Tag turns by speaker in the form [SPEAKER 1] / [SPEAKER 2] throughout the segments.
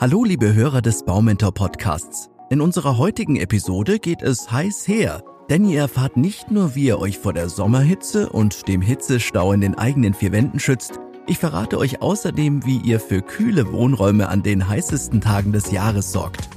[SPEAKER 1] Hallo liebe Hörer des Baumentor Podcasts. In unserer heutigen Episode geht es heiß her, denn ihr erfahrt nicht nur, wie ihr euch vor der Sommerhitze und dem Hitzestau in den eigenen vier Wänden schützt, ich verrate euch außerdem, wie ihr für kühle Wohnräume an den heißesten Tagen des Jahres sorgt.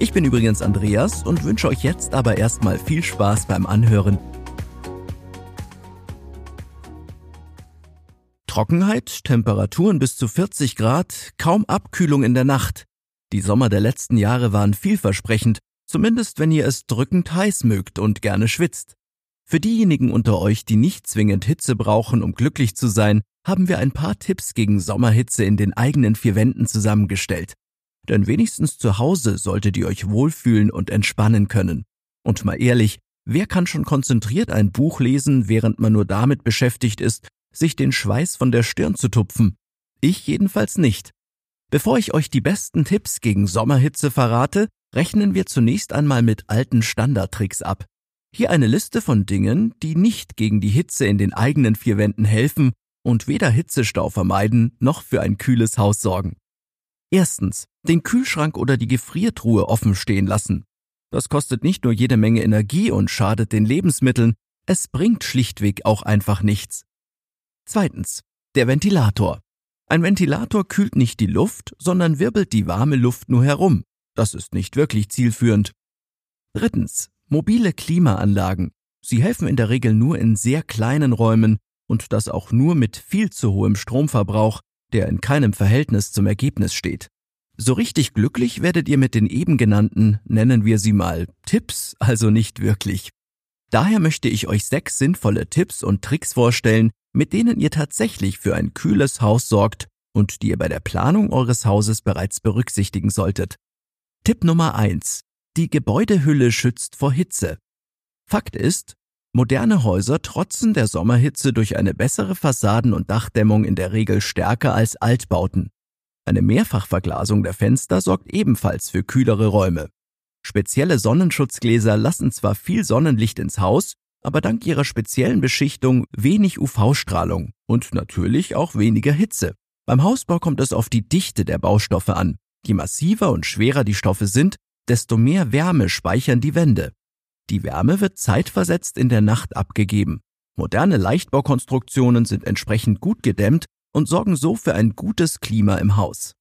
[SPEAKER 1] Ich bin übrigens Andreas und wünsche euch jetzt aber erstmal viel Spaß beim Anhören. Trockenheit, Temperaturen bis zu 40 Grad, kaum Abkühlung in der Nacht. Die Sommer der letzten Jahre waren vielversprechend, zumindest wenn ihr es drückend heiß mögt und gerne schwitzt. Für diejenigen unter euch, die nicht zwingend Hitze brauchen, um glücklich zu sein, haben wir ein paar Tipps gegen Sommerhitze in den eigenen vier Wänden zusammengestellt. Denn wenigstens zu Hause solltet ihr euch wohlfühlen und entspannen können. Und mal ehrlich, wer kann schon konzentriert ein Buch lesen, während man nur damit beschäftigt ist, sich den Schweiß von der Stirn zu tupfen? Ich jedenfalls nicht. Bevor ich euch die besten Tipps gegen Sommerhitze verrate, rechnen wir zunächst einmal mit alten Standardtricks ab. Hier eine Liste von Dingen, die nicht gegen die Hitze in den eigenen vier Wänden helfen und weder Hitzestau vermeiden noch für ein kühles Haus sorgen. Erstens, den Kühlschrank oder die Gefriertruhe offen stehen lassen. Das kostet nicht nur jede Menge Energie und schadet den Lebensmitteln, es bringt schlichtweg auch einfach nichts. Zweitens, der Ventilator. Ein Ventilator kühlt nicht die Luft, sondern wirbelt die warme Luft nur herum. Das ist nicht wirklich zielführend. Drittens. Mobile Klimaanlagen. Sie helfen in der Regel nur in sehr kleinen Räumen und das auch nur mit viel zu hohem Stromverbrauch, der in keinem Verhältnis zum Ergebnis steht. So richtig glücklich werdet ihr mit den eben genannten, nennen wir sie mal, Tipps, also nicht wirklich. Daher möchte ich euch sechs sinnvolle Tipps und Tricks vorstellen, mit denen ihr tatsächlich für ein kühles Haus sorgt und die ihr bei der Planung eures Hauses bereits berücksichtigen solltet. Tipp Nummer eins: Die Gebäudehülle schützt vor Hitze. Fakt ist, moderne Häuser trotzen der Sommerhitze durch eine bessere Fassaden- und Dachdämmung in der Regel stärker als Altbauten. Eine Mehrfachverglasung der Fenster sorgt ebenfalls für kühlere Räume. Spezielle Sonnenschutzgläser lassen zwar viel Sonnenlicht ins Haus, aber dank ihrer speziellen Beschichtung wenig UV-Strahlung und natürlich auch weniger Hitze. Beim Hausbau kommt es auf die Dichte der Baustoffe an. Je massiver und schwerer die Stoffe sind, desto mehr Wärme speichern die Wände. Die Wärme wird zeitversetzt in der Nacht abgegeben. Moderne Leichtbaukonstruktionen sind entsprechend gut gedämmt und sorgen so für ein gutes Klima im Haus.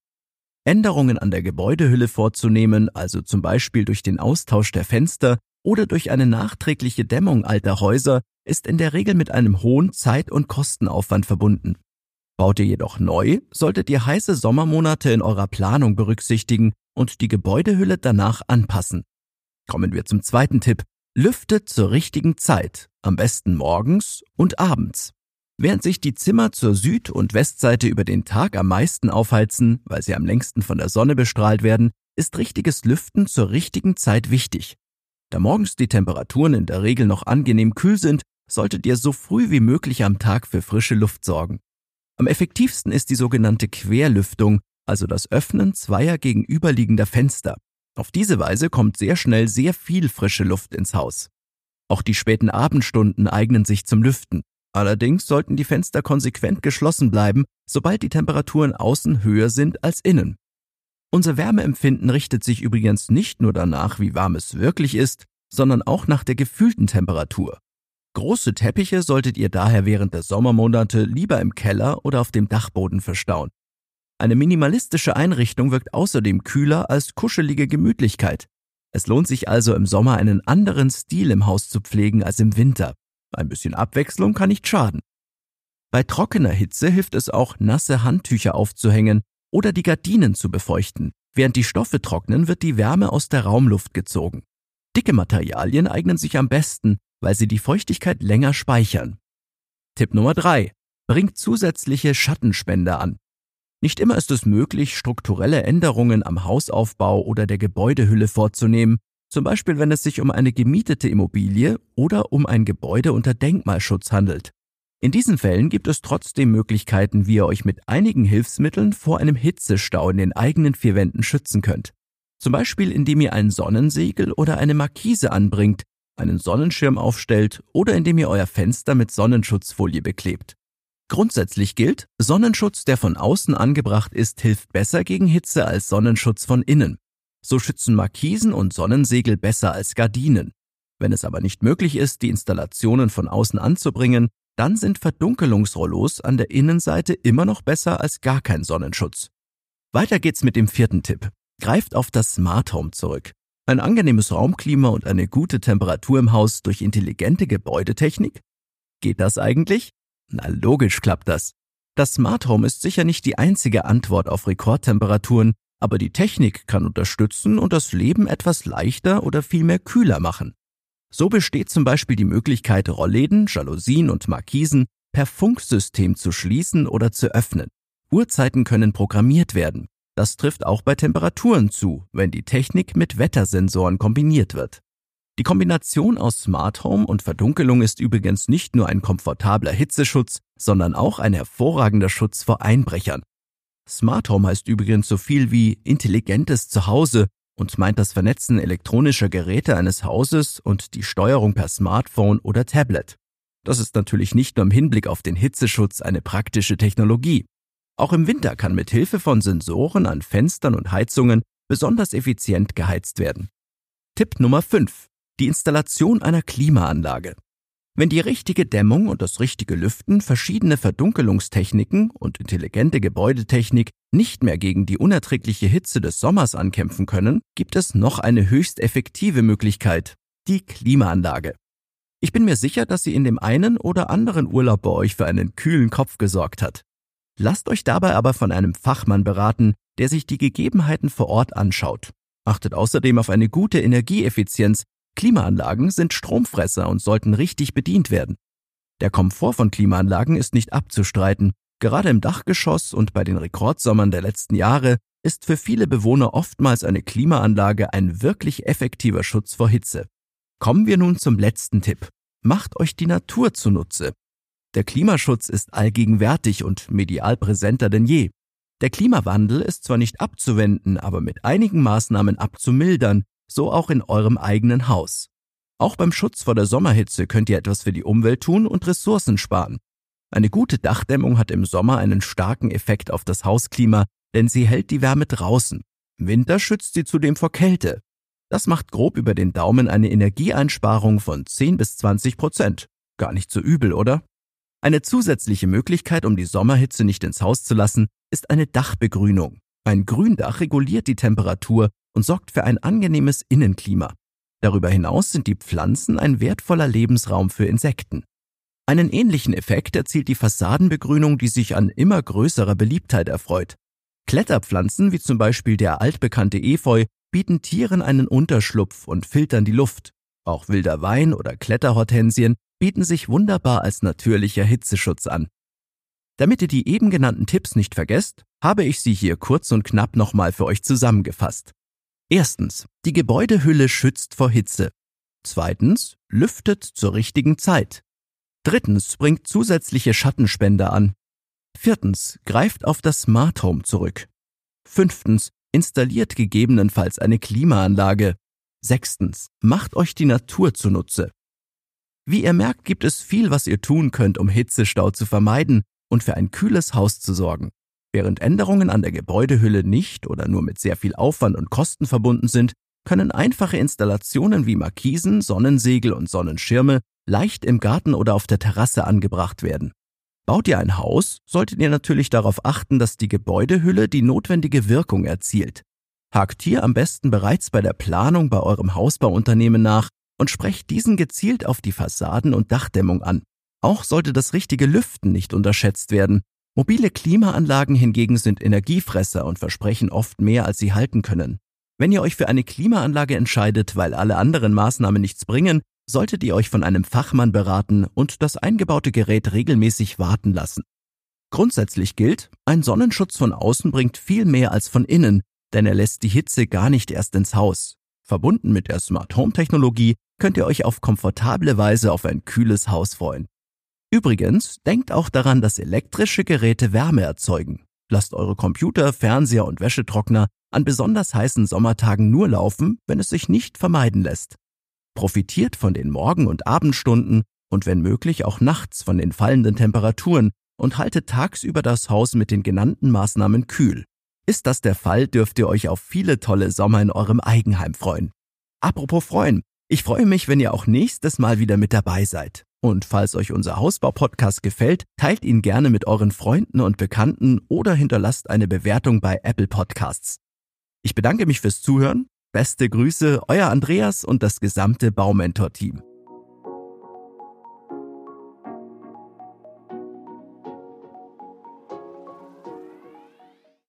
[SPEAKER 1] Änderungen an der Gebäudehülle vorzunehmen, also zum Beispiel durch den Austausch der Fenster, oder durch eine nachträgliche Dämmung alter Häuser ist in der Regel mit einem hohen Zeit- und Kostenaufwand verbunden. Baut ihr jedoch neu, solltet ihr heiße Sommermonate in eurer Planung berücksichtigen und die Gebäudehülle danach anpassen. Kommen wir zum zweiten Tipp. Lüftet zur richtigen Zeit, am besten morgens und abends. Während sich die Zimmer zur Süd- und Westseite über den Tag am meisten aufheizen, weil sie am längsten von der Sonne bestrahlt werden, ist richtiges Lüften zur richtigen Zeit wichtig. Da morgens die Temperaturen in der Regel noch angenehm kühl sind, solltet ihr so früh wie möglich am Tag für frische Luft sorgen. Am effektivsten ist die sogenannte Querlüftung, also das Öffnen zweier gegenüberliegender Fenster. Auf diese Weise kommt sehr schnell sehr viel frische Luft ins Haus. Auch die späten Abendstunden eignen sich zum Lüften. Allerdings sollten die Fenster konsequent geschlossen bleiben, sobald die Temperaturen außen höher sind als innen. Unser Wärmeempfinden richtet sich übrigens nicht nur danach, wie warm es wirklich ist, sondern auch nach der gefühlten Temperatur. Große Teppiche solltet ihr daher während der Sommermonate lieber im Keller oder auf dem Dachboden verstauen. Eine minimalistische Einrichtung wirkt außerdem kühler als kuschelige Gemütlichkeit. Es lohnt sich also im Sommer einen anderen Stil im Haus zu pflegen als im Winter. Ein bisschen Abwechslung kann nicht schaden. Bei trockener Hitze hilft es auch, nasse Handtücher aufzuhängen oder die Gardinen zu befeuchten. Während die Stoffe trocknen, wird die Wärme aus der Raumluft gezogen. Dicke Materialien eignen sich am besten, weil sie die Feuchtigkeit länger speichern. Tipp Nummer drei: Bringt zusätzliche Schattenspender an. Nicht immer ist es möglich, strukturelle Änderungen am Hausaufbau oder der Gebäudehülle vorzunehmen, zum Beispiel wenn es sich um eine gemietete Immobilie oder um ein Gebäude unter Denkmalschutz handelt. In diesen Fällen gibt es trotzdem Möglichkeiten, wie ihr euch mit einigen Hilfsmitteln vor einem Hitzestau in den eigenen vier Wänden schützen könnt. Zum Beispiel indem ihr ein Sonnensegel oder eine Markise anbringt, einen Sonnenschirm aufstellt oder indem ihr euer Fenster mit Sonnenschutzfolie beklebt. Grundsätzlich gilt, Sonnenschutz, der von außen angebracht ist, hilft besser gegen Hitze als Sonnenschutz von innen. So schützen Markisen und Sonnensegel besser als Gardinen. Wenn es aber nicht möglich ist, die Installationen von außen anzubringen, dann sind Verdunkelungsrollos an der Innenseite immer noch besser als gar kein Sonnenschutz. Weiter geht's mit dem vierten Tipp. Greift auf das Smart Home zurück. Ein angenehmes Raumklima und eine gute Temperatur im Haus durch intelligente Gebäudetechnik? Geht das eigentlich? Na logisch klappt das. Das Smart Home ist sicher nicht die einzige Antwort auf Rekordtemperaturen, aber die Technik kann unterstützen und das Leben etwas leichter oder vielmehr kühler machen. So besteht zum Beispiel die Möglichkeit, Rollläden, Jalousien und Markisen per Funksystem zu schließen oder zu öffnen. Uhrzeiten können programmiert werden. Das trifft auch bei Temperaturen zu, wenn die Technik mit Wettersensoren kombiniert wird. Die Kombination aus Smart Home und Verdunkelung ist übrigens nicht nur ein komfortabler Hitzeschutz, sondern auch ein hervorragender Schutz vor Einbrechern. Smart Home heißt übrigens so viel wie intelligentes Zuhause und meint das Vernetzen elektronischer Geräte eines Hauses und die Steuerung per Smartphone oder Tablet. Das ist natürlich nicht nur im Hinblick auf den Hitzeschutz eine praktische Technologie. Auch im Winter kann mit Hilfe von Sensoren an Fenstern und Heizungen besonders effizient geheizt werden. Tipp Nummer 5. Die Installation einer Klimaanlage. Wenn die richtige Dämmung und das richtige Lüften, verschiedene Verdunkelungstechniken und intelligente Gebäudetechnik nicht mehr gegen die unerträgliche Hitze des Sommers ankämpfen können, gibt es noch eine höchst effektive Möglichkeit, die Klimaanlage. Ich bin mir sicher, dass sie in dem einen oder anderen Urlaub bei euch für einen kühlen Kopf gesorgt hat. Lasst euch dabei aber von einem Fachmann beraten, der sich die Gegebenheiten vor Ort anschaut. Achtet außerdem auf eine gute Energieeffizienz Klimaanlagen sind Stromfresser und sollten richtig bedient werden. Der Komfort von Klimaanlagen ist nicht abzustreiten. Gerade im Dachgeschoss und bei den Rekordsommern der letzten Jahre ist für viele Bewohner oftmals eine Klimaanlage ein wirklich effektiver Schutz vor Hitze. Kommen wir nun zum letzten Tipp. Macht euch die Natur zunutze. Der Klimaschutz ist allgegenwärtig und medial präsenter denn je. Der Klimawandel ist zwar nicht abzuwenden, aber mit einigen Maßnahmen abzumildern, so auch in eurem eigenen Haus. Auch beim Schutz vor der Sommerhitze könnt ihr etwas für die Umwelt tun und Ressourcen sparen. Eine gute Dachdämmung hat im Sommer einen starken Effekt auf das Hausklima, denn sie hält die Wärme draußen. Im Winter schützt sie zudem vor Kälte. Das macht grob über den Daumen eine Energieeinsparung von 10 bis 20 Prozent. Gar nicht so übel, oder? Eine zusätzliche Möglichkeit, um die Sommerhitze nicht ins Haus zu lassen, ist eine Dachbegrünung. Ein Gründach reguliert die Temperatur und sorgt für ein angenehmes Innenklima. Darüber hinaus sind die Pflanzen ein wertvoller Lebensraum für Insekten. Einen ähnlichen Effekt erzielt die Fassadenbegrünung, die sich an immer größerer Beliebtheit erfreut. Kletterpflanzen wie zum Beispiel der altbekannte Efeu bieten Tieren einen Unterschlupf und filtern die Luft. Auch wilder Wein oder Kletterhortensien bieten sich wunderbar als natürlicher Hitzeschutz an. Damit ihr die eben genannten Tipps nicht vergesst, habe ich sie hier kurz und knapp nochmal für euch zusammengefasst. Erstens, die Gebäudehülle schützt vor Hitze. Zweitens, lüftet zur richtigen Zeit. Drittens, bringt zusätzliche Schattenspender an. Viertens, greift auf das Smart Home zurück. Fünftens, installiert gegebenenfalls eine Klimaanlage. Sechstens, macht euch die Natur zunutze. Wie ihr merkt, gibt es viel, was ihr tun könnt, um Hitzestau zu vermeiden und für ein kühles Haus zu sorgen. Während Änderungen an der Gebäudehülle nicht oder nur mit sehr viel Aufwand und Kosten verbunden sind, können einfache Installationen wie Markisen, Sonnensegel und Sonnenschirme leicht im Garten oder auf der Terrasse angebracht werden. Baut ihr ein Haus, solltet ihr natürlich darauf achten, dass die Gebäudehülle die notwendige Wirkung erzielt. Hakt hier am besten bereits bei der Planung bei eurem Hausbauunternehmen nach und sprecht diesen gezielt auf die Fassaden- und Dachdämmung an. Auch sollte das richtige Lüften nicht unterschätzt werden. Mobile Klimaanlagen hingegen sind Energiefresser und versprechen oft mehr, als sie halten können. Wenn ihr euch für eine Klimaanlage entscheidet, weil alle anderen Maßnahmen nichts bringen, solltet ihr euch von einem Fachmann beraten und das eingebaute Gerät regelmäßig warten lassen. Grundsätzlich gilt, ein Sonnenschutz von außen bringt viel mehr als von innen, denn er lässt die Hitze gar nicht erst ins Haus. Verbunden mit der Smart Home Technologie könnt ihr euch auf komfortable Weise auf ein kühles Haus freuen. Übrigens, denkt auch daran, dass elektrische Geräte Wärme erzeugen. Lasst eure Computer, Fernseher und Wäschetrockner an besonders heißen Sommertagen nur laufen, wenn es sich nicht vermeiden lässt. Profitiert von den Morgen- und Abendstunden und wenn möglich auch nachts von den fallenden Temperaturen, und haltet tagsüber das Haus mit den genannten Maßnahmen kühl. Ist das der Fall, dürft ihr euch auf viele tolle Sommer in eurem Eigenheim freuen. Apropos freuen, ich freue mich, wenn ihr auch nächstes Mal wieder mit dabei seid. Und falls euch unser Hausbau-Podcast gefällt, teilt ihn gerne mit euren Freunden und Bekannten oder hinterlasst eine Bewertung bei Apple Podcasts. Ich bedanke mich fürs Zuhören. Beste Grüße, euer Andreas und das gesamte Baumentor-Team.